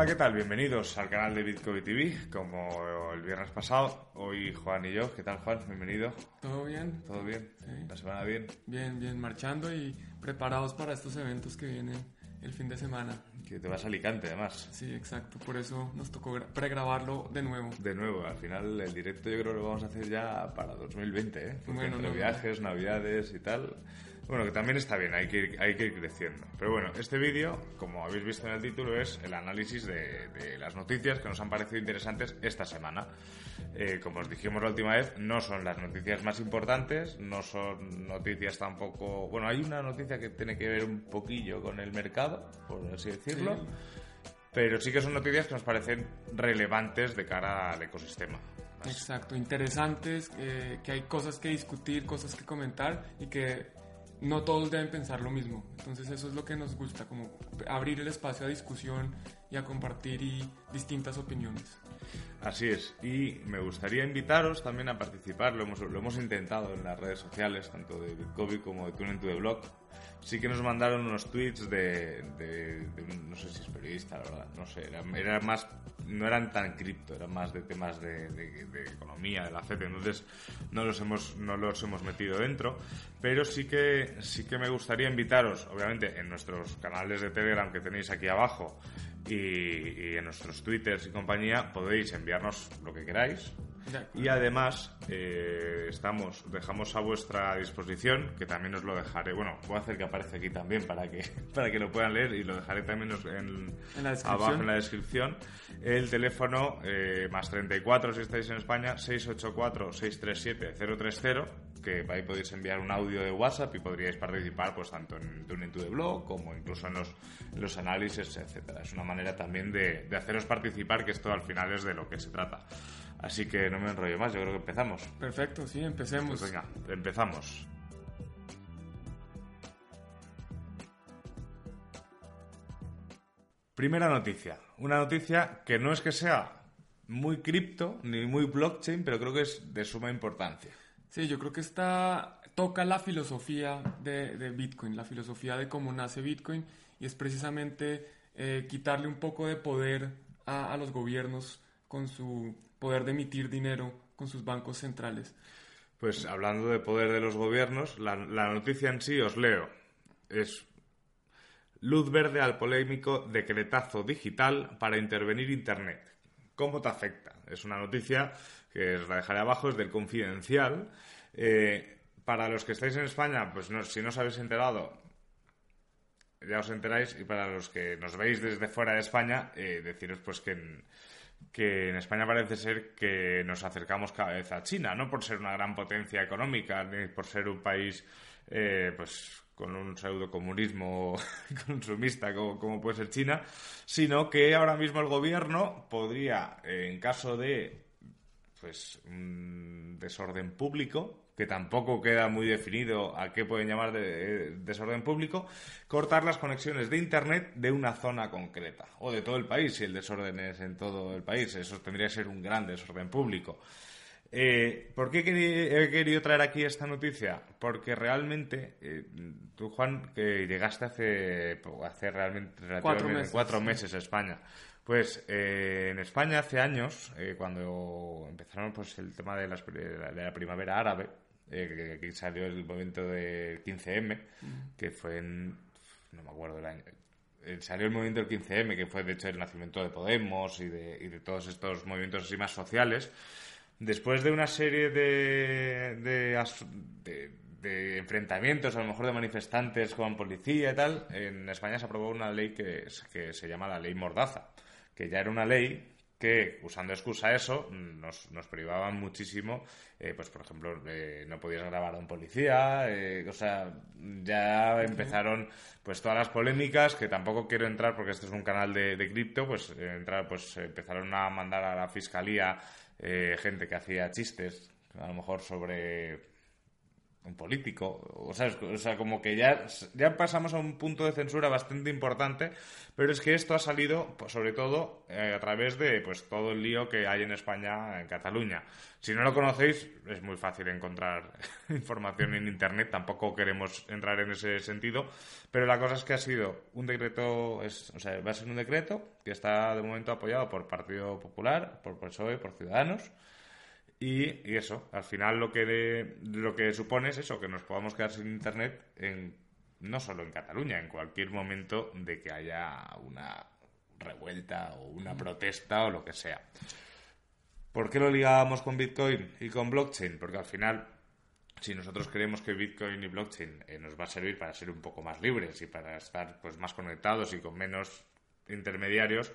Hola, ¿qué tal? Bienvenidos al canal de Bitcoin TV. Como el viernes pasado, hoy Juan y yo. ¿Qué tal, Juan? Bienvenido. ¿Todo bien? ¿Todo bien? Sí. ¿La semana bien? Bien, bien, marchando y preparados para estos eventos que vienen el fin de semana. Que te vas a Alicante, además. Sí, exacto, por eso nos tocó gra- pregrabarlo de nuevo. De nuevo, al final el directo yo creo que lo vamos a hacer ya para 2020, ¿eh? Porque Bueno, entre no, viajes, navidades y tal. Bueno, que también está bien, hay que, ir, hay que ir creciendo. Pero bueno, este vídeo, como habéis visto en el título, es el análisis de, de las noticias que nos han parecido interesantes esta semana. Eh, como os dijimos la última vez, no son las noticias más importantes, no son noticias tampoco... Bueno, hay una noticia que tiene que ver un poquillo con el mercado, por así decirlo. Sí. Pero sí que son noticias que nos parecen relevantes de cara al ecosistema. Exacto, interesantes, eh, que hay cosas que discutir, cosas que comentar y que no todos deben pensar lo mismo. Entonces eso es lo que nos gusta, como abrir el espacio a discusión y a compartir distintas opiniones. Así es, y me gustaría invitaros también a participar, lo hemos, intentado en las redes sociales, tanto de Bitcoin como de Tune the Blog. Sí que nos mandaron unos tweets de, no sé si es periodista, la verdad, no sé, era, más, no eran tan cripto, eran más de temas de- de economía, de la FED, entonces no los hemos, no los hemos metido dentro, pero sí que, sí que me gustaría invitaros, obviamente, en nuestros canales de Telegram que tenéis aquí abajo, y, y en nuestros twitters y compañía podéis enviarnos lo que queráis. Y además eh, estamos, dejamos a vuestra disposición, que también os lo dejaré, bueno, voy a hacer que aparece aquí también para que, para que lo puedan leer y lo dejaré también en, En la descripción. abajo en la descripción, el teléfono eh, más 34 si estáis en España, 684-637-030, que ahí podéis enviar un audio de WhatsApp y podríais participar pues tanto en Tuning to the Blog como incluso en los, los análisis, etcétera. Es una manera también de, de haceros participar, que esto al final es de lo que se trata. Así que no me enrollo más, yo creo que empezamos. Perfecto, sí, empecemos. Pues venga, empezamos. Primera noticia. Una noticia que no es que sea muy cripto ni muy blockchain, pero creo que es de suma importancia. Sí, yo creo que esta toca la filosofía de, de Bitcoin, la filosofía de cómo nace Bitcoin, y es precisamente eh, quitarle un poco de poder a, a los gobiernos con su poder de emitir dinero con sus bancos centrales. Pues hablando de poder de los gobiernos, la, la noticia en sí os leo. Es luz verde al polémico decretazo digital para intervenir Internet. ¿Cómo te afecta? Es una noticia que os la dejaré abajo, es del Confidencial. Eh, para los que estáis en España, pues no- si no os habéis enterado, ya os enteráis. Y para los que nos veis desde fuera de España, eh, deciros pues que en, que en España parece ser que nos acercamos cada vez a China, no por ser una gran potencia económica, ni por ser un país eh, pues con un pseudo comunismo consumista como, puede ser China, sino que ahora mismo el gobierno podría, en caso de pues un desorden público, que tampoco queda muy definido a qué pueden llamar de, eh, desorden público, cortar las conexiones de Internet de una zona concreta, o de todo el país, si el desorden es en todo el país. Eso tendría que ser un gran desorden público. Eh, ¿Por qué he querido traer aquí esta noticia? Porque realmente, eh, tú Juan, que llegaste hace, hace realmente relativamente meses, cuatro meses a España. Pues eh, en España hace años, eh, cuando empezaron pues el tema de, las- de la, de la primavera árabe, eh, que aquí salió el movimiento del 15M, que fue en... no me acuerdo el año. eh, Salió el movimiento del 15M, que fue de hecho el nacimiento de Podemos y de, y de todos estos movimientos así más sociales. Después de una serie de, de, as- de- de enfrentamientos, a lo mejor de manifestantes con policía y tal, en España se aprobó una ley que, es- que se llama la ley Mordaza, que ya era una ley que usando excusa eso nos, nos privaban muchísimo eh, pues por ejemplo eh, no podías grabar a un policía eh, o sea ya empezaron pues todas las polémicas que tampoco quiero entrar porque este es un canal de, de cripto pues entrar pues empezaron a mandar a la fiscalía gente que hacía chistes a lo mejor sobre político, o sea, o como que ya, ya pasamos a un punto de censura bastante importante, pero es que esto ha salido, pues, sobre todo, eh, a través de pues todo el lío que hay en España, en Cataluña. Si no lo conocéis, es muy fácil encontrar información en Internet, tampoco queremos entrar en ese sentido, pero la cosa es que ha sido un decreto, es, o sea, va a ser un decreto que está de momento apoyado por Partido Popular, por PSOE, por Ciudadanos, y, eso, al final lo que, lo que supone es eso, que nos podamos quedar sin Internet en, no solo en Cataluña, en cualquier momento de que haya una revuelta o una protesta o lo que sea. ¿Por qué lo ligábamos con Bitcoin y con blockchain? Porque al final, si nosotros creemos que Bitcoin y blockchain eh, nos va a servir para ser un poco más libres y para estar pues, más conectados y con menos intermediarios,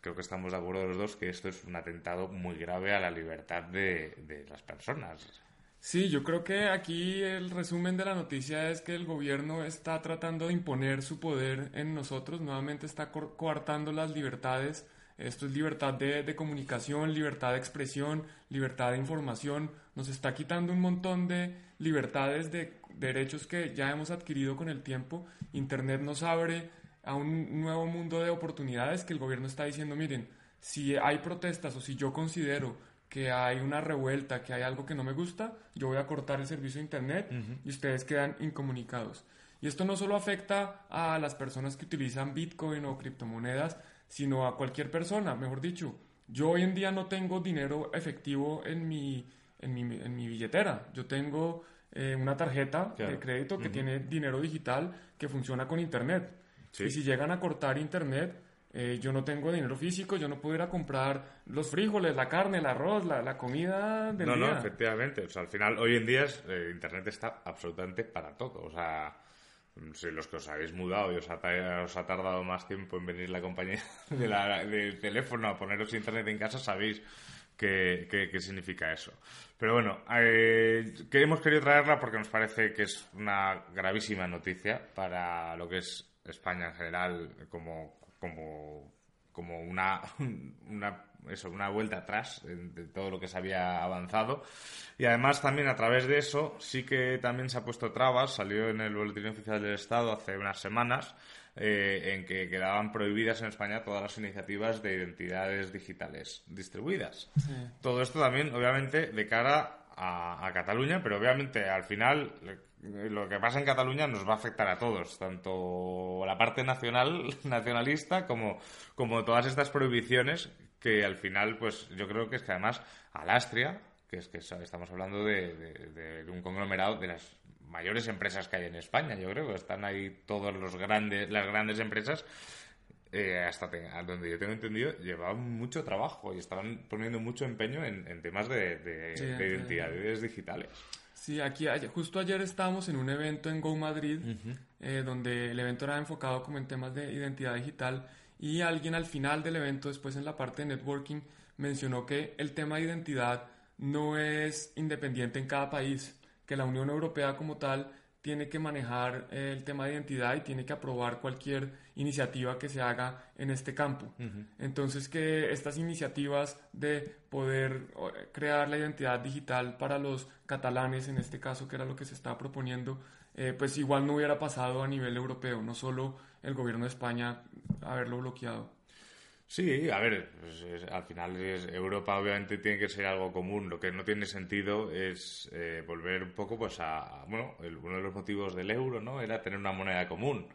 creo que estamos de acuerdo los dos que esto es un atentado muy grave a la libertad de, las personas. Sí, yo creo que aquí el resumen de la noticia es que el gobierno está tratando de imponer su poder en nosotros, nuevamente está coartando las libertades. Esto es libertad de, comunicación, libertad de expresión, libertad de información. Nos está quitando un montón de libertades, de derechos que ya hemos adquirido con el tiempo. Internet nos abre a un nuevo mundo de oportunidades que el gobierno está diciendo, miren, si hay protestas o si yo considero que hay una revuelta, que hay algo que no me gusta, yo voy a cortar el servicio de Internet y ustedes quedan incomunicados. Y esto no solo afecta a las personas que utilizan Bitcoin o criptomonedas, sino a cualquier persona, mejor dicho. Yo hoy en día no tengo dinero efectivo en mi, en mi, en mi billetera. Yo tengo eh, una tarjeta de crédito que tiene dinero digital que funciona con Internet. Y si llegan a cortar internet, eh, yo no tengo dinero físico, yo no puedo ir a comprar los frijoles, la carne, el arroz, la, comida del no, día. No, efectivamente. O sea, al final, hoy en día, eh, internet está absolutamente para todo. O sea, si los que os habéis mudado y os ha, os ha tardado más tiempo en venir la compañía de la, del teléfono a poneros internet en casa, sabéis qué, qué, significa eso. Pero bueno, eh, que hemos querido traerla porque nos parece que es una gravísima noticia para lo que es España en general como, como, como una, una, eso, una vuelta atrás de, todo lo que se había avanzado. Y además también a través de eso sí que también se ha puesto trabas, salió en el Boletín Oficial del Estado hace unas semanas, eh, en que quedaban prohibidas en España todas las iniciativas de identidades digitales distribuidas. Todo esto también, obviamente, de cara a, a, Cataluña, pero obviamente al final lo que pasa en Cataluña nos va a afectar a todos, tanto la parte nacional, nacionalista como, como todas estas prohibiciones que al final, pues yo creo que es que además Alastria, que es que estamos hablando de, un conglomerado de las mayores empresas que hay en España, yo creo que están ahí todas los grandes, las grandes empresas, eh, hasta donde yo tengo entendido, llevaban mucho trabajo y estaban poniendo mucho empeño en, temas de, identidades digitales. Sí, aquí justo ayer estábamos en un evento en Go Madrid, eh, donde el evento era enfocado como en temas de identidad digital y alguien al final del evento, después en la parte de networking, mencionó que el tema de identidad no es independiente en cada país, que la Unión Europea como tal tiene que manejar el tema de identidad y tiene que aprobar cualquier iniciativa que se haga en este campo. Entonces que estas iniciativas de poder crear la identidad digital para los catalanes, en este caso que era lo que se estaba proponiendo, eh, pues igual no hubiera pasado a nivel europeo, no solo el gobierno de España haberlo bloqueado. Sí, a ver, pues al final es, Europa obviamente tiene que ser algo común. Lo que no tiene sentido es eh, volver un poco pues a, bueno, uno de los motivos del euro, ¿no? Era tener una moneda común.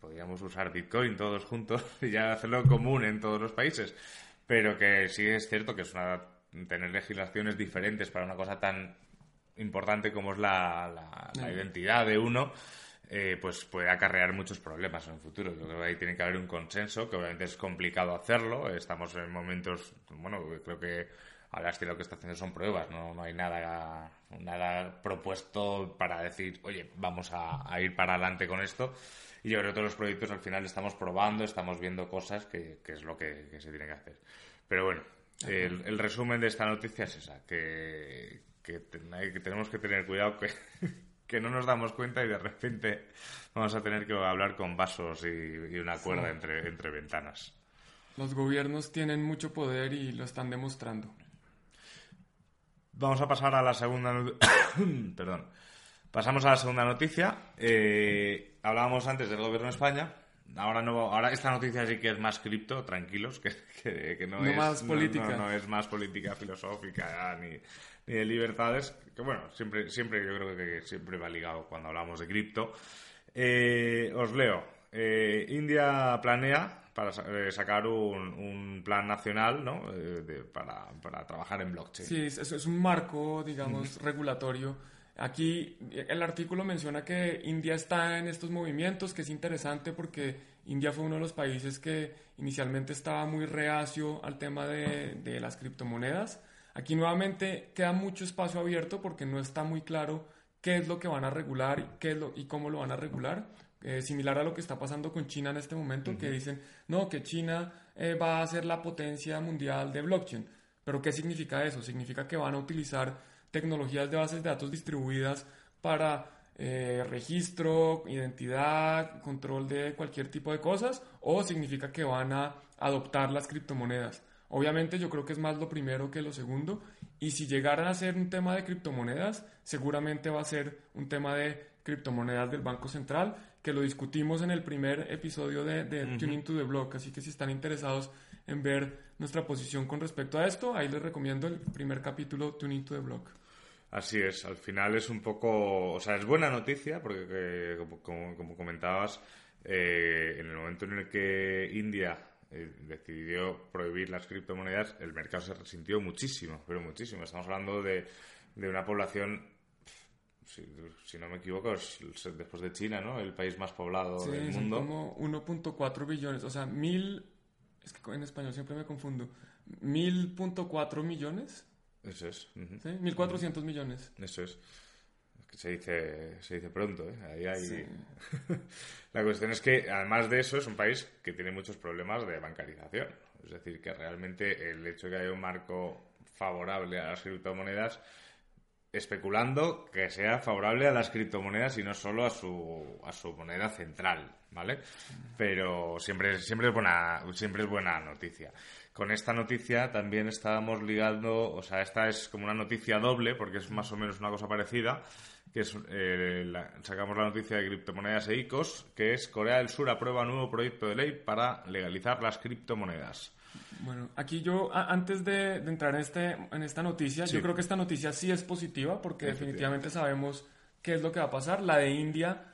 Podríamos usar Bitcoin todos juntos y ya hacerlo común en todos los países. Pero que sí es cierto que es una tener legislaciones diferentes para una cosa tan importante como es la, la identidad de uno eh, pues puede acarrear muchos problemas en el futuro. Yo creo que ahí tiene que haber un consenso, que obviamente es complicado hacerlo. Estamos en momentos, bueno, creo que que lo que está haciendo son pruebas, no, no hay nada, nada propuesto para decir, oye, vamos a, ir para adelante con esto. Y yo creo que todos los proyectos al final estamos probando, estamos viendo cosas que, es lo que, se tiene que hacer. Pero bueno, el, resumen de esta noticia es esa, que, que, tenemos que tener cuidado que, que no nos damos cuenta y de repente vamos a tener que hablar con vasos y, una cuerda entre, entre ventanas. Los gobiernos tienen mucho poder y lo están demostrando. Vamos a pasar a la segunda. Perdón. Pasamos a la segunda noticia. Eh, hablábamos antes del gobierno de España. Ahora no, ahora esta noticia sí que es más cripto, tranquilos, que, no, es más política. No, es más política filosófica ni, de libertades. Que bueno, siempre, siempre yo creo que siempre va ligado cuando hablamos de cripto. Eh, os leo. Eh, India planea para eh, sacar un, plan nacional ¿no? Eh, para, para, trabajar en blockchain. Sí, es, es un marco, digamos, regulatorio. Aquí el artículo menciona que India está en estos movimientos, que es interesante porque India fue uno de los países que inicialmente estaba muy reacio al tema de, de las criptomonedas. Aquí nuevamente queda mucho espacio abierto porque no está muy claro qué es lo que van a regular qué es lo, y cómo lo van a regular. Eh, similar a lo que está pasando con China en este momento, que dicen, no, que China eh, va a ser la potencia mundial de blockchain. Pero ¿qué significa eso? Significa que van a utilizar tecnologías de bases de datos distribuidas para eh, registro, identidad, control de cualquier tipo de cosas, o significa que van a adoptar las criptomonedas. Obviamente yo creo que es más lo primero que lo segundo, y si llegaran a ser un tema de criptomonedas, seguramente va a ser un tema de criptomonedas del Banco Central, que lo discutimos en el primer episodio de, Tuning to the Block. Así que si están interesados en ver nuestra posición con respecto a esto, ahí les recomiendo el primer capítulo Tuning to the Block. Así es, al final es un poco, o sea, es buena noticia porque como, comentabas, eh, en el momento en el que India eh, decidió prohibir las criptomonedas, el mercado se resintió muchísimo, pero muchísimo. Estamos hablando de, de una población si, no me equivoco, es después de China, ¿no? El país más poblado del mundo. como 1.4 billones, o sea, mil, es que en español siempre me confundo, 1.000.4 millones. Eso es. ¿Sí? 1.400 millones. Eso es. Se dice, se dice pronto, ¿eh? Ahí hay... La cuestión es que, además de eso, es un país que tiene muchos problemas de bancarización. Es decir, que realmente el hecho de que haya un marco favorable a las criptomonedas especulando que sea favorable a las criptomonedas y no solo a su, a su moneda central, ¿vale? Pero siempre, siempre, es buena, siempre es buena noticia. Con esta noticia también estábamos ligando, o sea, esta es como una noticia doble porque es más o menos una cosa parecida, que es, eh, sacamos la noticia de criptomonedas e ICOs, que es Corea del Sur aprueba nuevo proyecto de ley para legalizar las criptomonedas. Bueno, aquí yo, antes de, entrar en, este, en esta noticia, yo creo que esta noticia sí es positiva porque definitivamente sabemos qué es lo que va a pasar. La de India,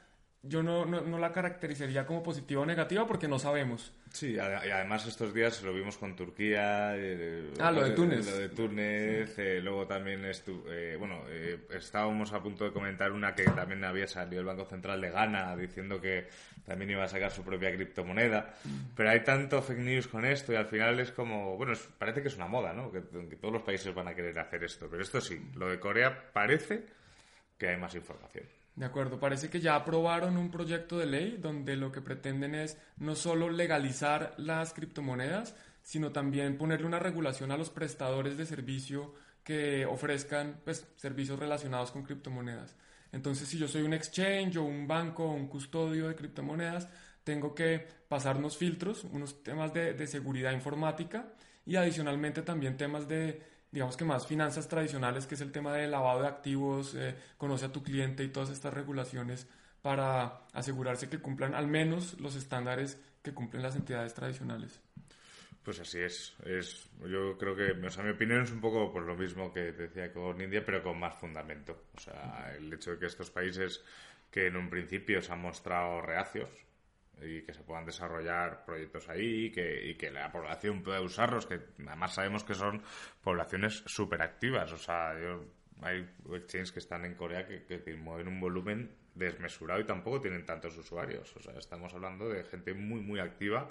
yo no, no, la caracterizaría como positiva o negativa porque no sabemos. Sí, y además estos días lo vimos con Turquía. Eh, ah, lo de Túnez. Lo de Túnez, eh, luego también, estu eh, bueno, estábamos a punto de comentar una que también había salido el Banco Central de Ghana diciendo que también iba a sacar su propia criptomoneda. Pero hay tanto fake news con esto y al final es como, bueno, parece que es una moda, ¿no? Que, que todos los países van a querer hacer esto. Pero esto sí, lo de Corea parece que hay más información. De acuerdo, parece que ya aprobaron un proyecto de ley donde lo que pretenden es no solo legalizar las criptomonedas, sino también ponerle una regulación a los prestadores de servicio que ofrezcan pues, servicios relacionados con criptomonedas. Entonces, si yo soy un exchange o un banco o un custodio de criptomonedas, tengo que pasar unos filtros, unos temas de, de seguridad informática y adicionalmente también temas de digamos que más finanzas tradicionales, que es el tema de lavado de activos, eh, conoce a tu cliente y todas estas regulaciones para asegurarse que cumplan al menos los estándares que cumplen las entidades tradicionales. Pues así es. es yo creo que, o sea, mi opinión es un poco por lo mismo que decía con India, pero con más fundamento. O sea, el hecho de que estos países que en un principio se han mostrado reacios, y que se puedan desarrollar proyectos ahí y que, y que la población pueda usarlos, que además sabemos que son poblaciones súper activas. O sea, hay exchanges que están en Corea que, que, mueven un volumen desmesurado y tampoco tienen tantos usuarios. O sea, estamos hablando de gente muy, muy activa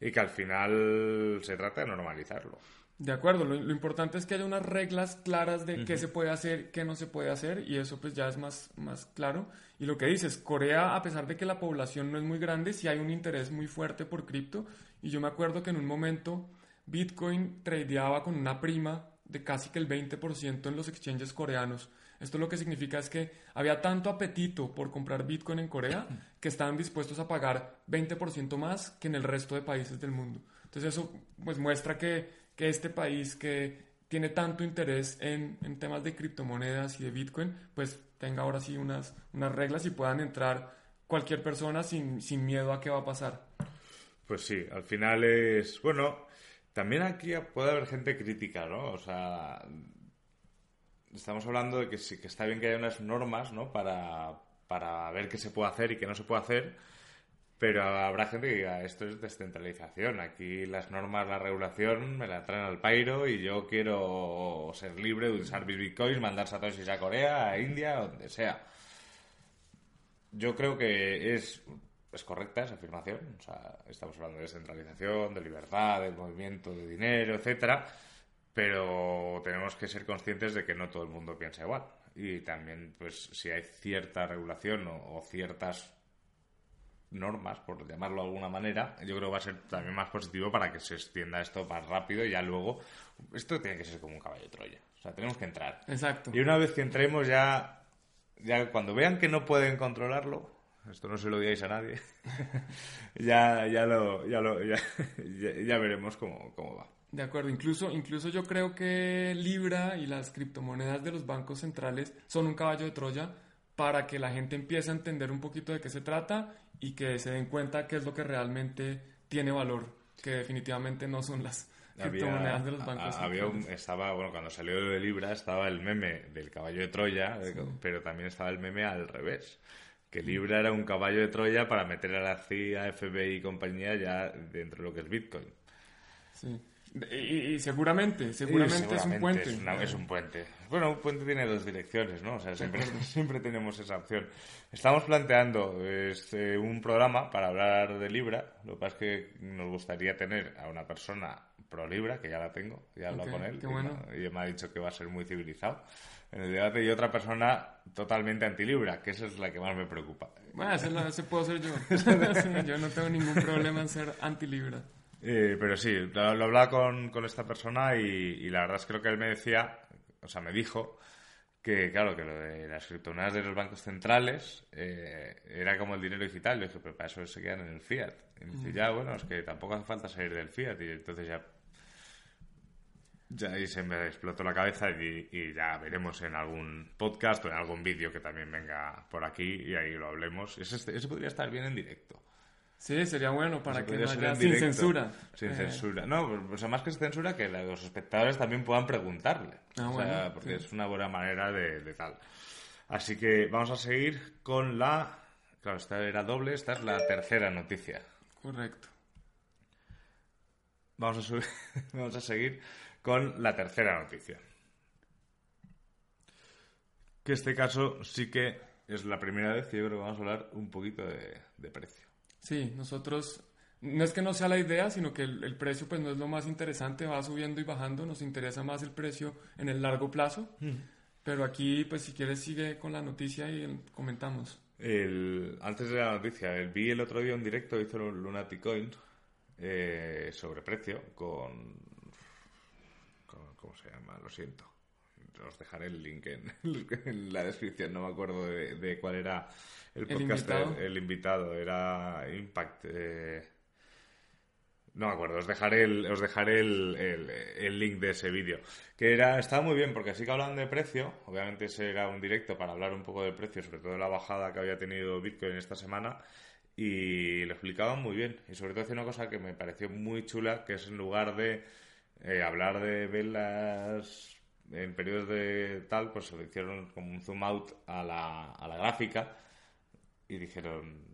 y que al final se trata de normalizarlo. De acuerdo, lo, importante es que haya unas reglas claras de qué se puede hacer, qué no se puede hacer, y eso pues ya es más, más claro. Y lo que dices, Corea, a pesar de que la población no es muy grande, sí hay un interés muy fuerte por cripto, y yo me acuerdo que en un momento Bitcoin tradeaba con una prima de casi que el 20% en los exchanges coreanos. Esto lo que significa es que había tanto apetito por comprar Bitcoin en Corea que estaban dispuestos a pagar 20% más que en el resto de países del mundo. Entonces eso pues muestra que que este país que tiene tanto interés en, temas de criptomonedas y de Bitcoin, pues tenga ahora sí unas, unas reglas y puedan entrar cualquier persona sin, miedo a qué va a pasar. Pues sí, al final es, bueno, también aquí puede haber gente crítica, ¿no? O sea, estamos hablando de que sí, que está bien que haya unas normas, ¿no? Para, para ver qué se puede hacer y qué no se puede hacer, pero habrá gente que diga, esto es descentralización, aquí las normas, la regulación me la traen al pairo y yo quiero ser libre de usar bitcoins, mandar satoshis a Corea, a India, donde sea. Yo creo que es, es correcta esa afirmación, o sea, estamos hablando de descentralización, de libertad, del movimiento de dinero, etcétera, pero tenemos que ser conscientes de que no todo el mundo piensa igual. Y también, pues, si hay cierta regulación o ciertas normas, por llamarlo de alguna manera, yo creo que va a ser también más positivo para que se extienda esto más rápido y ya luego esto tiene que ser como un caballo de Troya. O sea, tenemos que entrar. Exacto. Y una vez que entremos ya, ya cuando vean que no pueden controlarlo, esto no se lo digáis a nadie, ya, ya, lo, ya, lo, ya, ya, veremos cómo, cómo va. De acuerdo, incluso, incluso yo creo que Libra y las criptomonedas de los bancos centrales son un caballo de Troya para que la gente empiece a entender un poquito de qué se trata y que se den cuenta qué es lo que realmente tiene valor, que definitivamente no son las criptomonedas de los bancos. había estaba, bueno, cuando salió de Libra estaba el meme del caballo de Troya, pero también estaba el meme al revés. Que Libra era un caballo de Troya para meter a la CIA, FBI y compañía ya dentro de lo que es Bitcoin. Sí. Y, seguramente, seguramente, es un puente. Es, un puente. Bueno, un puente tiene dos direcciones, ¿no? O sea, siempre, siempre tenemos esa opción. Estamos planteando este, un programa para hablar de Libra. Lo que pasa es que nos gustaría tener a una persona pro Libra, que ya la tengo, ya he hablado con él. y, me ha dicho que va a ser muy civilizado en el debate y otra persona totalmente anti-Libra, que esa es la que más me preocupa. Bueno, ese, puedo ser yo. yo no tengo ningún problema en ser anti-Libra. Eh, pero sí, lo, hablaba con, con, esta persona y, la verdad es que creo que él me decía, o sea, me dijo que, claro, que lo de las criptomonedas de los bancos centrales eh, era como el dinero digital. Yo dije, pero para eso se quedan en el fiat. Y me dice, mm. ya, bueno, es que tampoco hace falta salir del fiat. Y entonces ya ya ahí se me explotó la cabeza y, ya veremos en algún podcast o en algún vídeo que también venga por aquí y ahí lo hablemos. Ese, ese podría estar bien en directo. Sí, sería bueno para que no haya sin censura. Sin eh. censura. No, pues más que censura, que los espectadores también puedan preguntarle. Ah, o sea, porque es una buena manera de, tal. Así que vamos a seguir con la... Claro, esta era doble, esta es la tercera noticia. Correcto. Vamos a, subir, vamos a seguir con la tercera noticia. Que este caso sí que es la primera vez que yo creo que vamos a hablar un poquito de precio. Sí, nosotros, no es que no sea la idea, sino que el, precio pues no es lo más interesante, va subiendo y bajando, nos interesa más el precio en el largo plazo. Pero aquí, pues si quieres, sigue con la noticia y comentamos. El, antes de la noticia, el, vi el otro día un directo, hizo Lunatic Coin eh, sobre precio con, ¿Cómo se llama? Lo siento. Os dejaré el link en, la descripción, no me acuerdo de cuál era el podcast, el invitado, era Impact. Eh, no me acuerdo, os dejaré el, os dejaré el, link de ese vídeo. Que era, estaba muy bien porque así que hablan de precio, obviamente ese era un directo para hablar un poco del precio, sobre todo de la bajada que había tenido Bitcoin esta semana, y lo explicaban muy bien. Y sobre todo hacía una cosa que me pareció muy chula, que es en lugar de eh, hablar de velas en periodos de tal, pues se hicieron como un zoom out a la, a la gráfica y dijeron,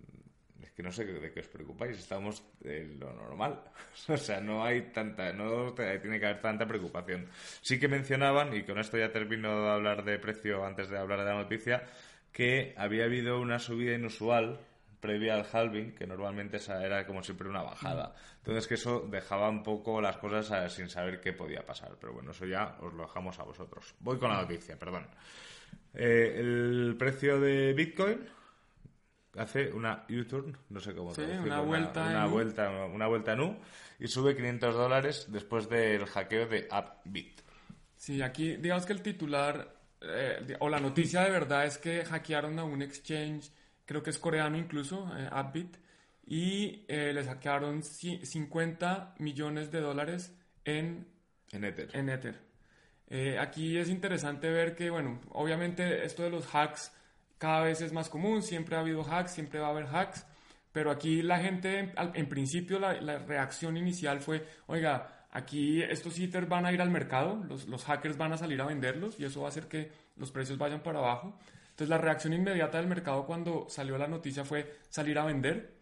es que no sé de qué os preocupáis, estamos en lo normal. o sea, no hay tanta, no tiene que haber tanta preocupación. Sí que mencionaban, y con esto ya termino de hablar de precio antes de hablar de la noticia, que había habido una subida inusual previa al halving, que normalmente esa era como siempre una bajada. Entonces que eso dejaba un poco las cosas eh, sin saber qué podía pasar. Pero bueno, eso ya os lo dejamos a vosotros. Voy con la noticia, perdón. Eh, el precio de Bitcoin hace una U-turn, no sé cómo Sí, traducirlo, una vuelta una, en U. vuelta, una vuelta en U y sube 500 dólares después del hackeo de Upbit. Sí, aquí digamos que el titular eh, o la noticia de verdad es que hackearon a un exchange, creo que es coreano incluso, eh, Upbit, y eh, les hackearon ci- 50 millones de dólares en, En Ether. en Ether. Eh, aquí es interesante ver que, bueno, obviamente esto de los hacks cada vez es más común, siempre ha habido hacks, siempre va a haber hacks, pero aquí la gente, en, en principio la, la reacción inicial fue, oiga, aquí estos Ether van a ir al mercado, los, los hackers van a salir a venderlos y eso va a hacer que los precios vayan para abajo. Entonces la reacción inmediata del mercado cuando salió la noticia fue salir a vender.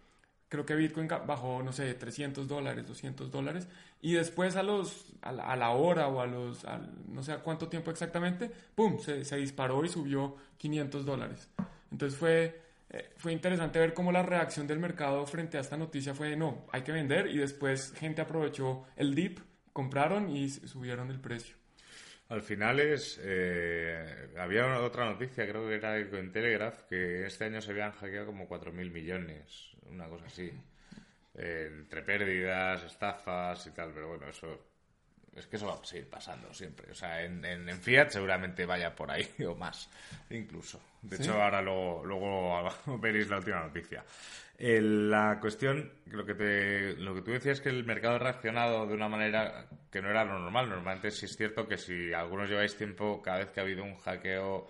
Creo que Bitcoin bajó, no sé, 300 dólares, 200 dólares. Y después a, los, a, la, a la hora o a los, no sé a cuánto tiempo exactamente, ¡pum! Se, disparó y subió 500 dólares. Entonces fue, eh, fue interesante ver cómo la reacción del mercado frente a esta noticia fue, no, hay que vender. Y después gente aprovechó el dip, compraron y subieron el precio. Al final es. eh, había una- otra noticia, creo que era de Cointelegraph, que este año se habían hackeado como 4.000 millones, una cosa así. Eh, entre pérdidas, estafas y tal, pero bueno, eso. Es que eso va a seguir pasando siempre. O sea, en, en- en Fiat seguramente vaya por ahí o más, incluso. De ¿Sí? hecho, ahora luego, luego veréis la última noticia. El- la cuestión, lo que, te, lo que tú decías que el mercado ha reaccionado de una manera que no era lo normal. Normalmente sí es cierto que si algunos lleváis tiempo, cada vez que ha habido un hackeo,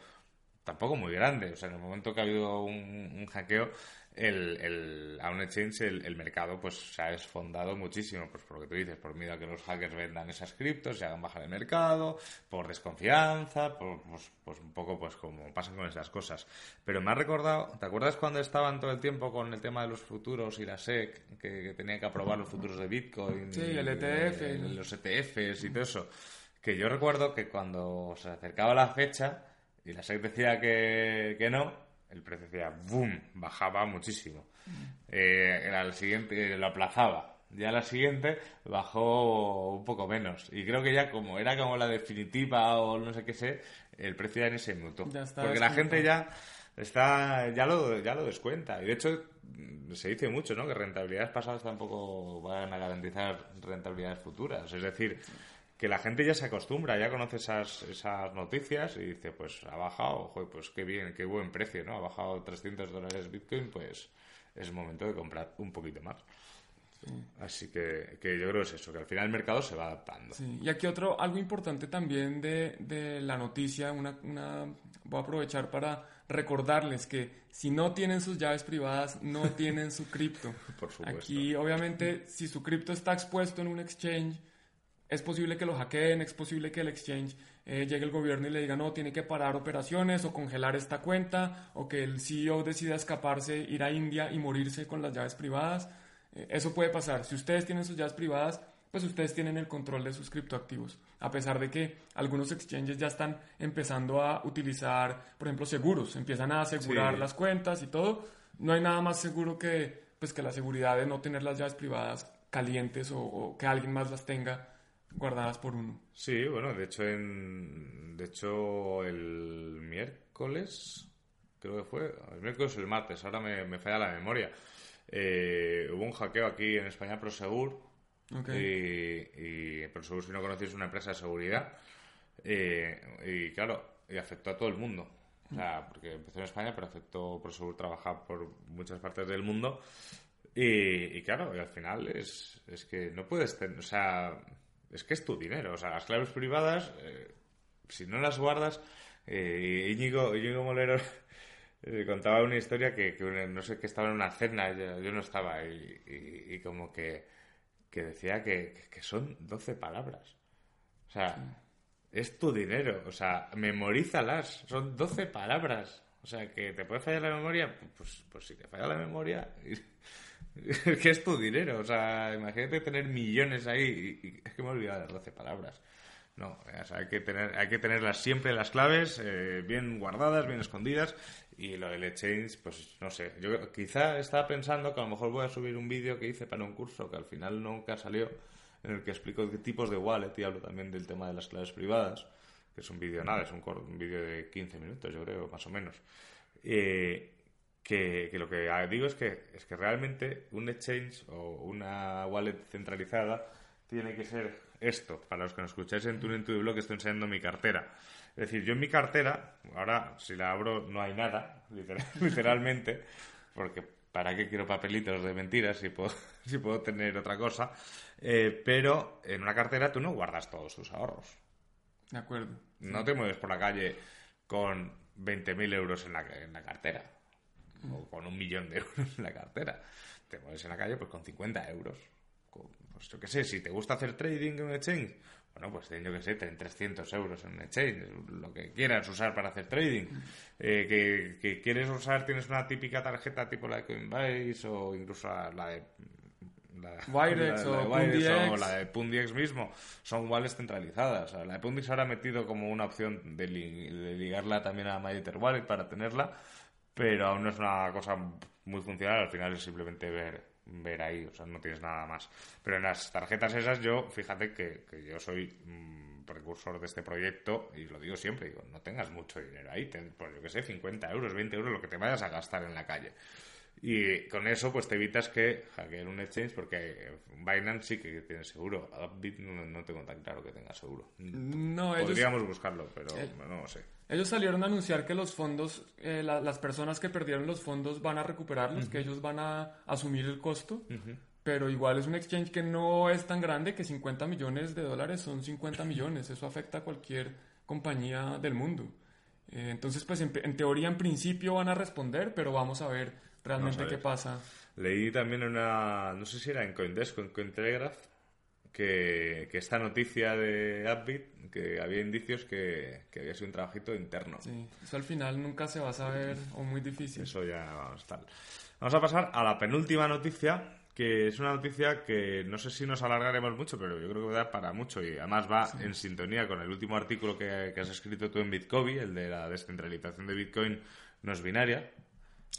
tampoco muy grande, o sea, en el momento que ha habido un hackeo, el, el, a un exchange el, el mercado pues se ha desfondado muchísimo, pues por lo que tú dices, por miedo a que los hackers vendan esas criptos, se hagan bajar el mercado, por desconfianza, por, pues, pues un poco pues como pasan con esas cosas. Pero me ha recordado, ¿te acuerdas cuando estaban todo el tiempo con el tema de los futuros y la SEC, que, que tenían que aprobar los futuros de Bitcoin? Sí, y- el ETF, y el- los ETFs y todo eso? Que yo recuerdo que cuando se acercaba la fecha y la SEC decía que, que no, el precio decía boom, bajaba muchísimo. Eh, era el siguiente, lo aplazaba. Ya la siguiente bajó un poco menos. Y creo que ya como era como la definitiva o no sé qué sé, el precio ya ni se mutó. Porque la gente ya está ya lo, ya lo descuenta. Y de hecho mm, se dice mucho, ¿no? Que rentabilidades pasadas tampoco van a garantizar rentabilidades futuras. Es decir, que la gente ya se acostumbra, ya conoce esas, esas noticias y dice, pues ha bajado, joder, pues qué bien, qué buen precio, ¿no? Ha bajado 300 dólares Bitcoin, pues es momento de comprar un poquito más. Así que, que yo creo que es eso, que al final el mercado se va adaptando. Sí, y aquí otro, algo importante también de, de la noticia, una, una, voy a aprovechar para recordarles que si no tienen sus llaves privadas, no tienen su cripto. Por supuesto. Aquí, obviamente, si su cripto está expuesto en un exchange, es posible que lo hackeen, es posible que el exchange eh, llegue el gobierno y le diga, no, tiene que parar operaciones o congelar esta cuenta, o que el CEO decida escaparse, ir a India y morirse con las llaves privadas. Eh, eso puede pasar. Si ustedes tienen sus llaves privadas, pues ustedes tienen el control de sus criptoactivos. A pesar de que algunos exchanges ya están empezando a utilizar, por ejemplo, seguros, empiezan a asegurar Sí. las cuentas y todo, no hay nada más seguro que, pues, que la seguridad de no tener las llaves privadas calientes o, o que alguien más las tenga guardadas por uno. Sí, bueno, de hecho, en, de hecho el miércoles, creo que fue, el miércoles o el martes, ahora me, me falla la memoria, eh, hubo un hackeo aquí en España, Prosegur, Ok. y, y Prosegur, si no conocéis, es una empresa de seguridad, eh, y claro, y afectó a todo el mundo. O sea, porque empezó en España, pero afectó, Prosegur trabaja por muchas partes del mundo, y, y claro, y al final es, es que no puedes tener, o sea, es que es tu dinero, o sea, las claves privadas, eh, si no las guardas, eh, Íñigo, Íñigo Molero eh, contaba una historia que, no sé, que estaba en una cena, yo, yo no estaba, y, y- y como que, que decía que, que son 12 palabras. O sea, es tu dinero, o sea, memorízalas, son 12 palabras. O sea, que te puede fallar la memoria, pues, pues si te falla la memoria, que es tu dinero. O sea, imagínate tener millones ahí y, y es que me he olvidado las 12 palabras. No, hay, que tener, hay que tenerlas siempre las claves eh, bien guardadas, bien escondidas. Y lo del exchange, pues no sé. Yo quizá estaba pensando que a lo mejor voy a subir un vídeo que hice para un curso que al final nunca salió, en el que explico qué tipos de wallet y hablo también del tema de las claves privadas, que es un vídeo nada, es un, un vídeo de 15 minutos, yo creo, más o menos. Eh, que, que, lo que digo es que, es que realmente un exchange o una wallet centralizada tiene que ser esto. Para los que nos escucháis en Tune to Blog, estoy enseñando mi cartera. Es decir, yo en mi cartera, ahora si la abro no hay nada, literalmente, porque ¿para qué quiero papelitos de mentiras si puedo, si puedo tener otra cosa? Eh, pero en una cartera tú no guardas todos tus ahorros. De acuerdo. No te mueves por la calle con 20.000 euros en la, en la cartera o con un millón de euros en la cartera. Te mueves en la calle pues con 50 euros. pues yo qué sé, si te gusta hacer trading en un exchange, bueno, pues yo qué sé, ten 300 euros en un exchange, lo que quieras usar para hacer trading. Eh, que, quieres usar, tienes una típica tarjeta tipo la de Coinbase o incluso la, de la, Wirex, o, o, la de Pundiex mismo, son wallets centralizadas. la de Pundiex ahora ha metido como una opción de, ligarla también a MyEther Wallet para tenerla, pero aún no es una cosa muy funcional, al final es simplemente ver, ver ahí, o sea, no tienes nada más. Pero en las tarjetas esas yo, fíjate que, que yo soy mm, precursor de este proyecto y lo digo siempre, digo, no tengas mucho dinero ahí, pues yo que sé, 50 euros, 20 euros, lo que te vayas a gastar en la calle. Y con eso, pues te evitas que hackeen un exchange, porque Binance sí que tiene seguro. Upbit no, tengo tan claro que tenga seguro. No, Podríamos buscarlo, pero no lo sé. Ellos salieron a anunciar que los fondos, eh, las personas que perdieron los fondos van a recuperarlos, que ellos van a asumir el costo. Pero igual es un exchange que no es tan grande que 50 millones de dólares son 50 millones. Eso afecta a cualquier compañía del mundo. Eh, entonces, pues en, en teoría, en principio van a responder, pero vamos a ver realmente qué pasa. Leí también una, no sé si era en Coindesk o en Cointelegraph, que, que esta noticia de Upbit, que había indicios que, que, había sido un trabajito interno. Sí, eso al final nunca se va a saber o muy difícil. Eso ya vamos, tal. Vamos a pasar a la penúltima noticia, que es una noticia que no sé si nos alargaremos mucho, pero yo creo que da para mucho y además va en sintonía con el último artículo que, que has escrito tú en Bitcoin, el de la descentralización de Bitcoin no es binaria.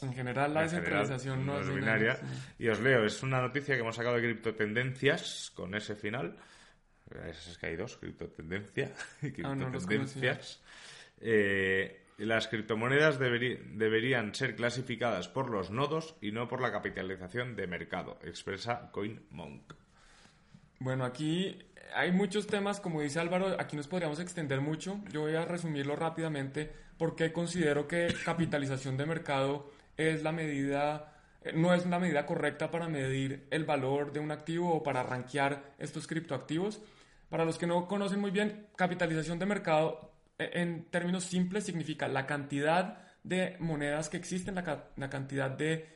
En general, la descentralización no, es binaria. Y os leo, es una noticia que hemos sacado de Criptotendencias con ese final. Es que hay dos, Criptotendencia y ah, Criptotendencias. Eh, las criptomonedas deberían ser clasificadas por los nodos y no por la capitalización de mercado, expresa CoinMonk. Bueno, aquí hay muchos temas, como dice Álvaro, aquí nos podríamos extender mucho. Yo voy a resumirlo rápidamente porque considero que capitalización de mercado es la medida, eh, no es una medida correcta para medir el valor de un activo o para rankear estos criptoactivos. Para los que no conocen muy bien, capitalización de mercado eh, en términos simples significa la cantidad de monedas que existen, la, cantidad de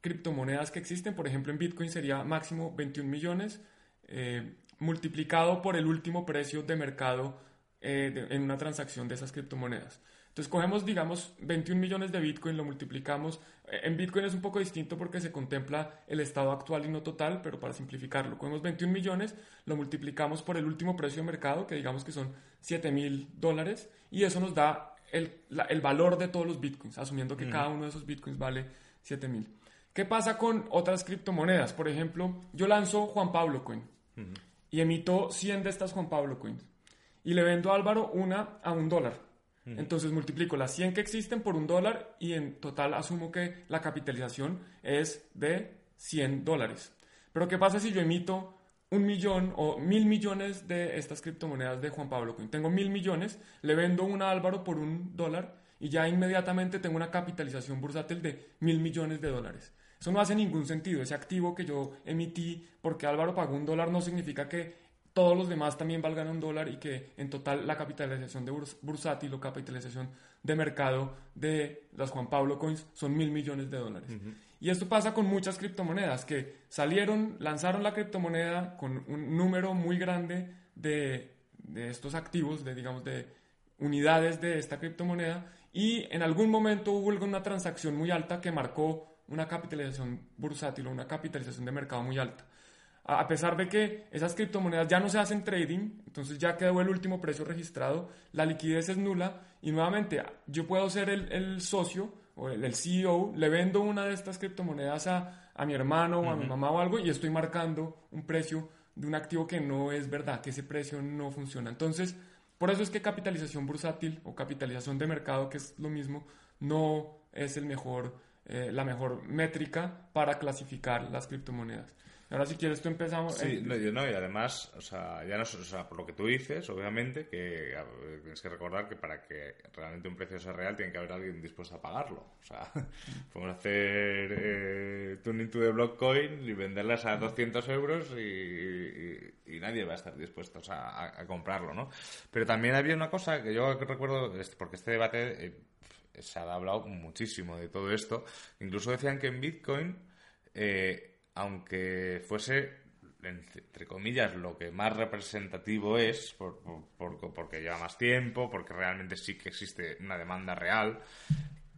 criptomonedas que existen. Por ejemplo, en Bitcoin sería máximo 21 millones eh, multiplicado por el último precio de mercado en una transacción de esas criptomonedas. Entonces cogemos, digamos, 21 millones de Bitcoin, lo multiplicamos. Eh, en Bitcoin es un poco distinto porque se contempla el estado actual y no total, pero para simplificarlo, cogemos 21 millones, lo multiplicamos por el último precio de mercado, que digamos que son 7 mil dólares, y eso nos da el, el, valor de todos los Bitcoins, asumiendo que cada uno de esos Bitcoins vale 7 mil. ¿Qué pasa con otras criptomonedas? Por ejemplo, yo lanzo Juan Pablo Coin y emito 100 de estas Juan Pablo Coins y le vendo a Álvaro una a un dólar. Entonces multiplico las 100 que existen por un dólar y en total asumo que la capitalización es de 100 dólares. Pero ¿qué pasa si yo emito un millón o mil millones de estas criptomonedas de Juan Pablo Coin? Tengo mil millones, le vendo una a Álvaro por un dólar y ya inmediatamente tengo una capitalización bursátil de mil millones de dólares. Eso no hace ningún sentido. Ese activo que yo emití porque Álvaro pagó un dólar no significa que todos los demás también valgan un dólar y que en total la capitalización de bursátil o capitalización de mercado de las Juan Pablo Coins son mil millones de dólares. Y esto pasa con muchas criptomonedas que salieron, lanzaron la criptomoneda con un número muy grande de, de estos activos, de digamos de unidades de esta criptomoneda y en algún momento hubo una transacción muy alta que marcó una capitalización bursátil o una capitalización de mercado muy alta. A pesar de que esas criptomonedas ya no se hacen trading, entonces ya quedó el último precio registrado, la liquidez es nula y nuevamente yo puedo ser el, socio o el, CEO, le vendo una de estas criptomonedas a, a mi hermano o a mi mamá o algo y estoy marcando un precio de un activo que no es verdad, que ese precio no funciona. Entonces, por eso es que capitalización bursátil o capitalización de mercado, que es lo mismo, no es el mejor, eh, la mejor métrica para clasificar las criptomonedas. Ahora, si quieres, tú empezamos. Sí, no, y además, o sea, ya no, o sea, por lo que tú dices, obviamente, que tienes que recordar que para que realmente un precio sea real, tiene que haber alguien dispuesto a pagarlo. O sea, podemos hacer eh, tuning to the blockcoin y venderlas a 200 euros y, nadie va a estar dispuesto a, comprarlo, ¿no? Pero también había una cosa que yo recuerdo, porque este debate eh, se ha hablado muchísimo de todo esto. Incluso decían que en Bitcoin. Eh, aunque fuese, entre comillas, lo que más representativo es, porque lleva más tiempo, porque realmente sí que existe una demanda real,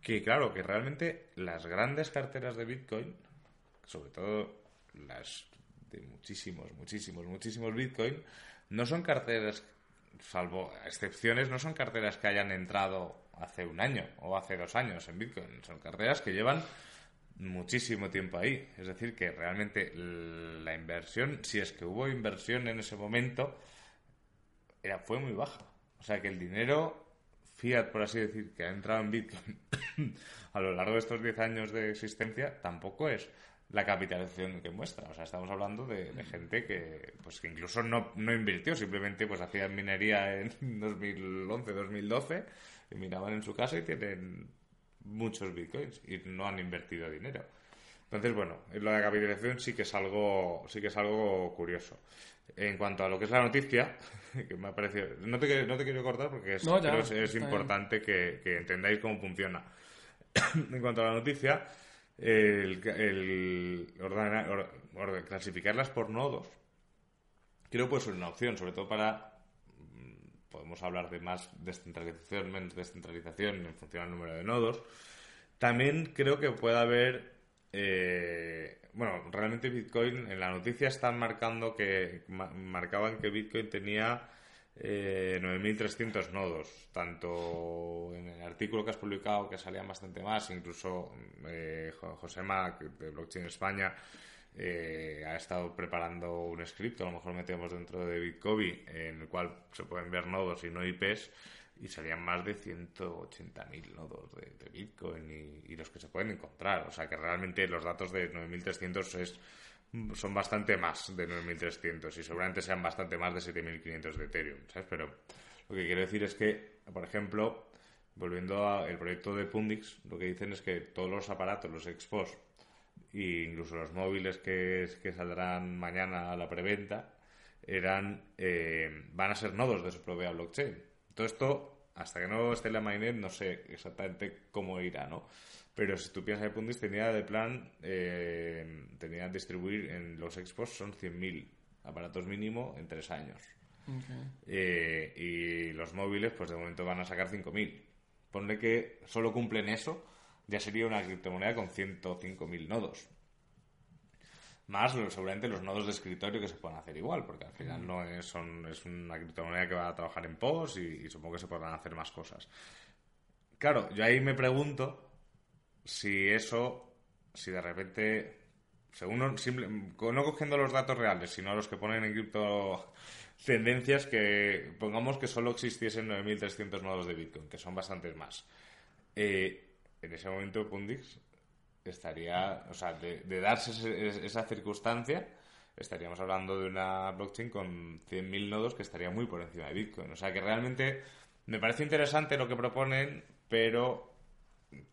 que claro, que realmente las grandes carteras de Bitcoin, sobre todo las de muchísimos, muchísimos, muchísimos Bitcoin, no son carteras, salvo excepciones, no son carteras que hayan entrado hace un año o hace dos años en Bitcoin, son carteras que llevan muchísimo tiempo ahí. Es decir, que realmente la inversión, si es que hubo inversión en ese momento, era, fue muy baja. O sea que el dinero fiat, por así decir, que ha entrado en Bitcoin a lo largo de estos 10 años de existencia, tampoco es la capitalización que muestra. O sea, estamos hablando de, gente que, pues, que incluso no, no invirtió, simplemente pues hacía minería en 2011, 2012, y miraban en su casa y tienen muchos bitcoins y no han invertido dinero. Entonces, bueno, lo de la capitalización sí que es algo, sí que es algo curioso. En cuanto a lo que es la noticia, que me ha parecido, no te, no te quiero cortar porque es, es, importante que, entendáis cómo funciona. en cuanto a la noticia, el, el ordenar, clasificarlas por nodos, creo que puede ser una opción, sobre todo para podemos hablar de más descentralización, menos descentralización en función del número de nodos. También creo que puede haber, eh, bueno, realmente Bitcoin, en la noticia están marcando que, marcaban que Bitcoin tenía eh, 9.300 nodos, tanto en el artículo que has publicado, que salían bastante más, incluso eh, José Mac de Blockchain España eh, ha estado preparando un script, a lo mejor metemos dentro de Bitcoin, en el cual se pueden ver nodos y no IPs, y salían más de 180.000 nodos de, Bitcoin y, los que se pueden encontrar. O sea que realmente los datos de 9.300 es, son bastante más de 9.300 y seguramente sean bastante más de 7.500 de Ethereum, ¿sabes? Pero lo que quiero decir es que, por ejemplo, volviendo al proyecto de Pundix, lo que dicen es que todos los aparatos, los expos e incluso los móviles que, que saldrán mañana a la preventa eran eh, van a ser nodos de su propia blockchain. Todo esto, hasta que no esté la mainnet, no sé exactamente cómo irá, ¿no? Pero si tú piensas en Pundis, tenía de plan, eh, tenía distribuir en los expos son 100.000 aparatos mínimo en tres años. Eh, y los móviles, pues de momento van a sacar 5.000. Ponle que solo cumplen eso ya sería una criptomoneda con 105.000 nodos. Más seguramente los nodos de escritorio que se pueden hacer igual, porque al final no es, son, es una criptomoneda que va a trabajar en POS y, supongo que se podrán hacer más cosas. Claro, yo ahí me pregunto si eso, si de repente, según no, no cogiendo los datos reales, sino los que ponen en cripto tendencias que pongamos que solo existiesen 9.300 nodos de Bitcoin, que son bastantes más. Eh, en ese momento Pundix estaría, o sea, de, darse esa circunstancia, estaríamos hablando de una blockchain con 100.000 nodos que estaría muy por encima de Bitcoin. O sea que realmente me parece interesante lo que proponen, pero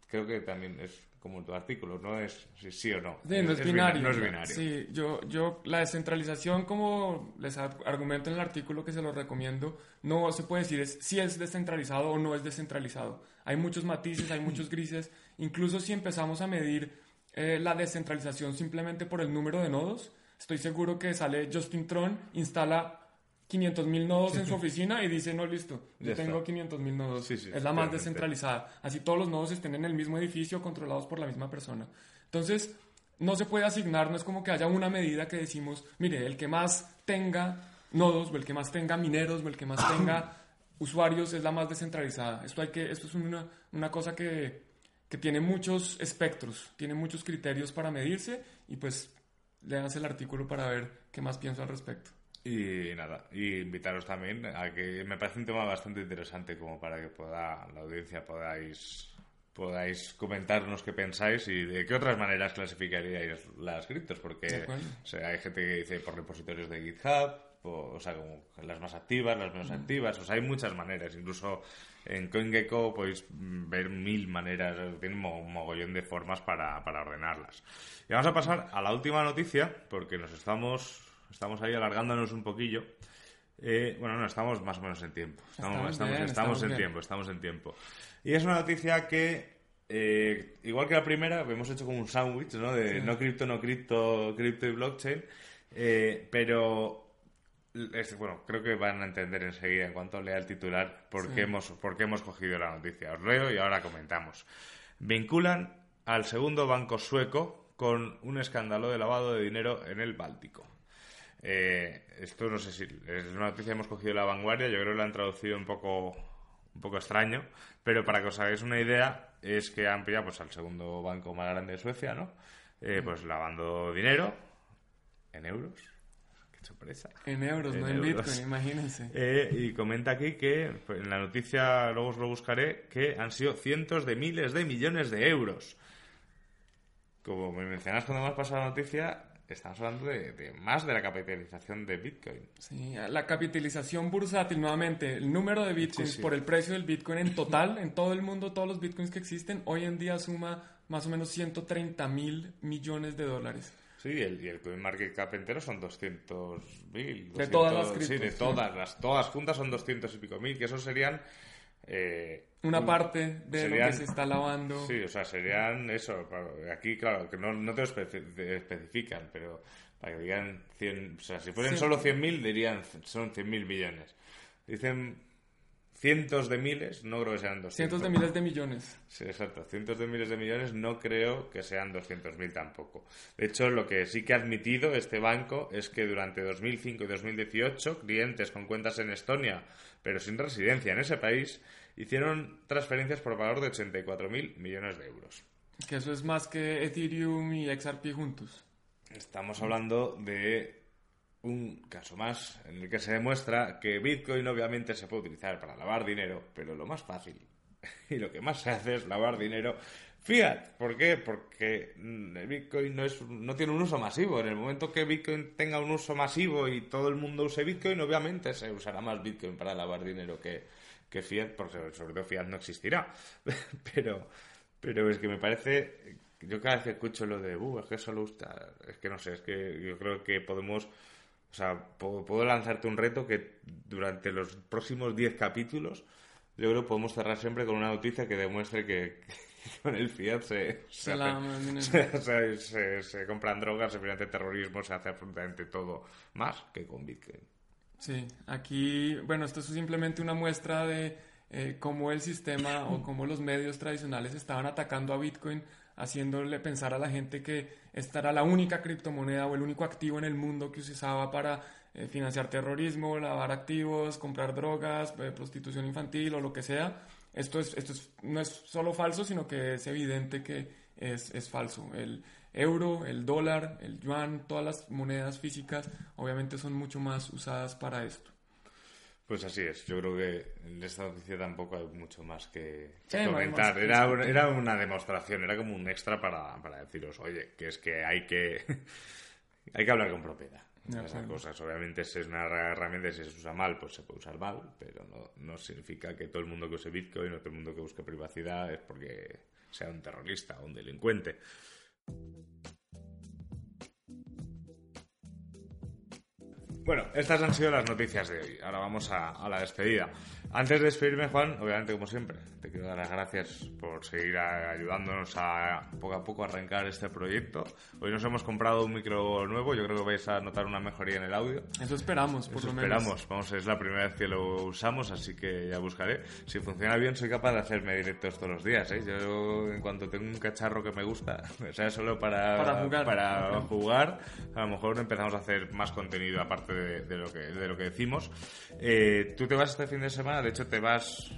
creo que también es como tu artículo, no es sí, o no. no, es, binario. Sí, yo, yo la descentralización, como les argumento en el artículo que se lo recomiendo, no se puede decir es, si es descentralizado o no es descentralizado. Hay muchos matices, hay muchos grises. Incluso si empezamos a medir eh, la descentralización simplemente por el número de nodos, estoy seguro que sale Justin Tron, instala 500.000 nodos en su oficina y dice, no, listo, yo tengo 500.000 nodos. es la más descentralizada. Así todos los nodos estén en el mismo edificio controlados por la misma persona. Entonces, no se puede asignar, no es como que haya una medida que decimos, mire, el que más tenga nodos, o el que más tenga mineros, o el que más tenga usuarios es la más descentralizada. Esto, hay que, esto es una, una cosa que, que tiene muchos espectros, tiene muchos criterios para medirse y pues leas el artículo para ver qué más pienso al respecto. Y nada, y invitaros también a que me parece un tema bastante interesante como para que pueda la audiencia podáis podáis comentarnos qué pensáis y de qué otras maneras clasificaríais las criptos, porque hay gente que dice por repositorios de GitHub, o sea, como las más activas, las menos activas, o sea, hay muchas maneras, incluso en CoinGecko podéis ver mil maneras, tiene un mogollón de formas para, para ordenarlas. Y vamos a pasar a la última noticia, porque nos estamos, estamos ahí alargándonos un poquillo. Eh, bueno, no, estamos más o menos en tiempo. Estamos, estamos, en tiempo, estamos en tiempo. Y es una noticia que, eh, igual que la primera, hemos hecho como un sándwich, ¿no? De no cripto, no cripto, cripto y blockchain. Eh, pero bueno, creo que van a entender enseguida en cuanto lea el titular por, qué hemos, por qué hemos cogido la noticia. Os leo y ahora comentamos. Vinculan al segundo banco sueco con un escándalo de lavado de dinero en el Báltico. Eh, esto no sé si es una noticia que hemos cogido la vanguardia, yo creo que la han traducido un poco un poco extraño, pero para que os hagáis una idea, es que han pillado pues, al segundo banco más grande de Suecia, ¿no? Eh, pues lavando dinero en euros. Qué sorpresa. En euros, no en Bitcoin, imagínense. Eh, y comenta aquí que, pues, en la noticia, luego os lo buscaré, que han sido cientos de miles de millones de euros. Como me mencionas cuando me has pasado la noticia, estamos hablando de, más de la capitalización de Bitcoin. Sí, la capitalización bursátil, nuevamente, el número de Bitcoins por el precio del Bitcoin en total, en todo el mundo, todos los Bitcoins que existen, hoy en día suma más o menos 130 mil millones de dólares. Sí, y el, y el CoinMarketCap entero son 200 mil. De todas las criptos. Sí, de todas, las, todas juntas son 200 y pico mil, que eso serían eh, una parte de lo que se está lavando. Sí, o sea, serían eso. Aquí, claro, que no, no te lo especifican, pero para que digan 100, o sea, si fueran solo 100.000, dirían son 100.000 millones. Dicen cientos de miles, no creo que sean 200. Cientos de miles de millones. Sí, exacto. Cientos de miles de millones no creo que sean 200.000 tampoco. De hecho, lo que sí que ha admitido este banco es que durante 2005 y 2018, clientes con cuentas en Estonia, pero sin residencia en ese país, hicieron transferencias por valor de 84.000 millones de euros. Que eso es más que Ethereum y XRP juntos. Estamos hablando de un caso más en el que se demuestra que Bitcoin obviamente se puede utilizar para lavar dinero, pero lo más fácil y lo que más se hace es lavar dinero fiat. ¿Por qué? Porque el Bitcoin no, es, no tiene un uso masivo. En el momento que Bitcoin tenga un uso masivo y todo el mundo use Bitcoin, obviamente se usará más Bitcoin para lavar dinero que, que Fiat, porque sobre todo Fiat no existirá. pero, pero es que me parece, yo cada vez que escucho lo de, uh, es que solo gusta, es que no sé, es que yo creo que podemos, o sea, puedo, lanzarte un reto que durante los próximos 10 capítulos, yo creo que podemos cerrar siempre con una noticia que demuestre que, con el Fiat se, se, se, compran drogas, se financia terrorismo, se hace absolutamente todo más que con Bitcoin. Sí, aquí, bueno, esto es simplemente una muestra de eh, cómo el sistema o cómo los medios tradicionales estaban atacando a Bitcoin, haciéndole pensar a la gente que esta era la única criptomoneda o el único activo en el mundo que se usaba para eh, financiar terrorismo, lavar activos, comprar drogas, eh, prostitución infantil o lo que sea. Esto, es, esto no es solo falso, sino que es evidente que es, es falso. El, euro, el dólar, el yuan, todas las monedas físicas obviamente son mucho más usadas para esto. Pues así es, yo creo que en esta noticia tampoco hay mucho más que, comentar. Era, una, era una demostración, era como un extra para, para deciros, oye, que es que hay que, hay que hablar con propiedad. Esas cosas, obviamente, si es una herramienta y si se usa mal, pues se puede usar mal, pero no, no significa que todo el mundo que use Bitcoin o todo el mundo que busque privacidad es porque sea un terrorista o un delincuente. Bueno, estas han sido las noticias de hoy. Ahora vamos a, la despedida. Antes de despedirme, Juan, obviamente, como siempre, te quiero dar las gracias por seguir ayudándonos a poco a poco arrancar este proyecto. Hoy nos hemos comprado un micro nuevo, yo creo que vais a notar una mejoría en el audio. Eso esperamos, por Eso lo menos. esperamos, vamos, es la primera vez que lo usamos, así que ya buscaré. Si funciona bien, soy capaz de hacerme directos todos los días. ¿eh? Yo, en cuanto tengo un cacharro que me gusta, o sea, solo para, Para jugar. para jugar, a lo mejor empezamos a hacer más contenido aparte de, de lo, que, de lo que decimos. Eh, Tú te vas este fin de semana, de hecho te vas...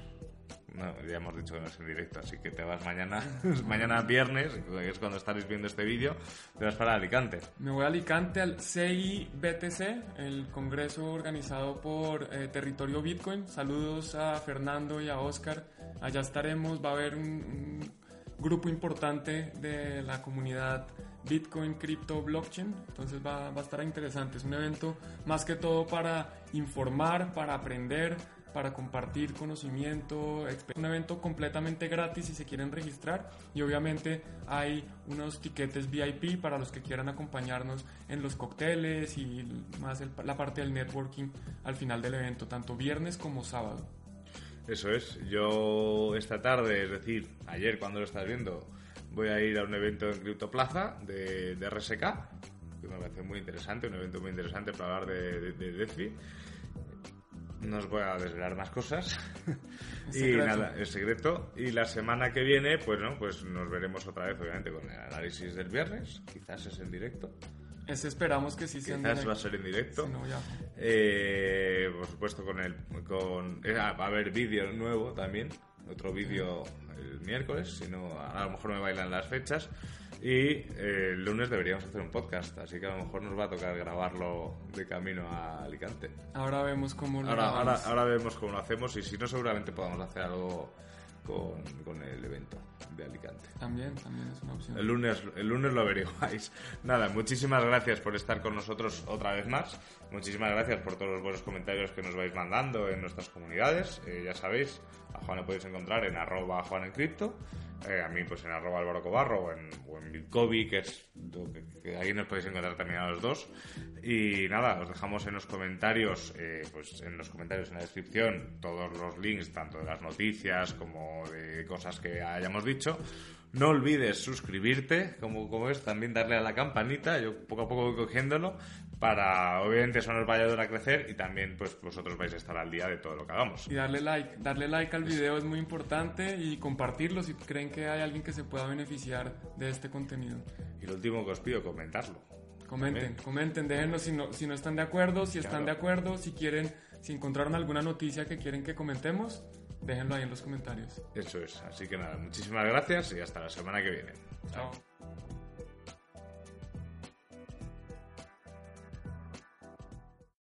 No, ya hemos dicho que no es en directo, así que te vas mañana, mañana viernes, que es cuando estaréis viendo este vídeo, te vas para Alicante. Me voy a Alicante al CIBTC, el congreso organizado por eh, Territorio Bitcoin. Saludos a Fernando y a Oscar. Allá estaremos, va a haber un, un grupo importante de la comunidad Bitcoin, cripto, blockchain. Entonces va, va a estar interesante. Es un evento más que todo para informar, para aprender, para compartir conocimiento. Un evento completamente gratis si se quieren registrar. Y obviamente hay unos tiquetes VIP para los que quieran acompañarnos en los cócteles y más el- la parte del networking al final del evento, tanto viernes como sábado. Eso es. Yo esta tarde, es decir, ayer cuando lo estás viendo, voy a ir a un evento en Criptoplaza de, de RSK, que me parece muy interesante, un evento muy interesante para hablar de, de, de DeFi. No os voy a desvelar más cosas. Y nada, es secreto. Y la semana que viene, pues no, pues nos veremos otra vez, obviamente, con el análisis del viernes. Quizás es en directo. Ese esperamos que sí sea en Quizás directo. va a ser en directo. Si no, ya. Eh, por supuesto, con el. Con, eh, va a haber vídeo nuevo también. Otro vídeo el miércoles, si no, a lo mejor me bailan las fechas. Y eh, el lunes deberíamos hacer un podcast, así que a lo mejor nos va a tocar grabarlo de camino a Alicante. Ahora vemos cómo lo Ahora, ahora, ahora vemos cómo lo hacemos y si no, seguramente podamos hacer algo con, con el evento de Alicante. También, también es una opción. El lunes, el lunes lo averiguáis. Nada, muchísimas gracias por estar con nosotros otra vez más. Muchísimas gracias por todos los buenos comentarios que nos vais mandando en nuestras comunidades. Eh, ya sabéis, a Juan lo podéis encontrar en arroba Juan en Cripto. Eh, a mí pues en arroba Álvaro Cobarro o en, o en Bitcovi, que es que, que ahí nos podéis encontrar también a los dos. Y nada, os dejamos en los comentarios, eh, pues en los comentarios en la descripción, todos los links, tanto de las noticias como de cosas que hayamos dicho. No olvides suscribirte, como, como es, también darle a la campanita, yo poco a poco voy cogiéndolo, para obviamente eso nos va a ayudar a crecer y también pues vosotros vais a estar al día de todo lo que hagamos. Y darle like, darle like al video es muy importante y compartirlo si creen que hay alguien que se pueda beneficiar de este contenido. Y lo último que os pido, comentarlo. Comenten, También. comenten, déjenos si no, si no están de acuerdo, si están Claro. de acuerdo, si quieren, si encontraron alguna noticia que quieren que comentemos, déjenlo ahí en los comentarios. Eso es, así que nada, muchísimas gracias y hasta la semana que viene. Chao.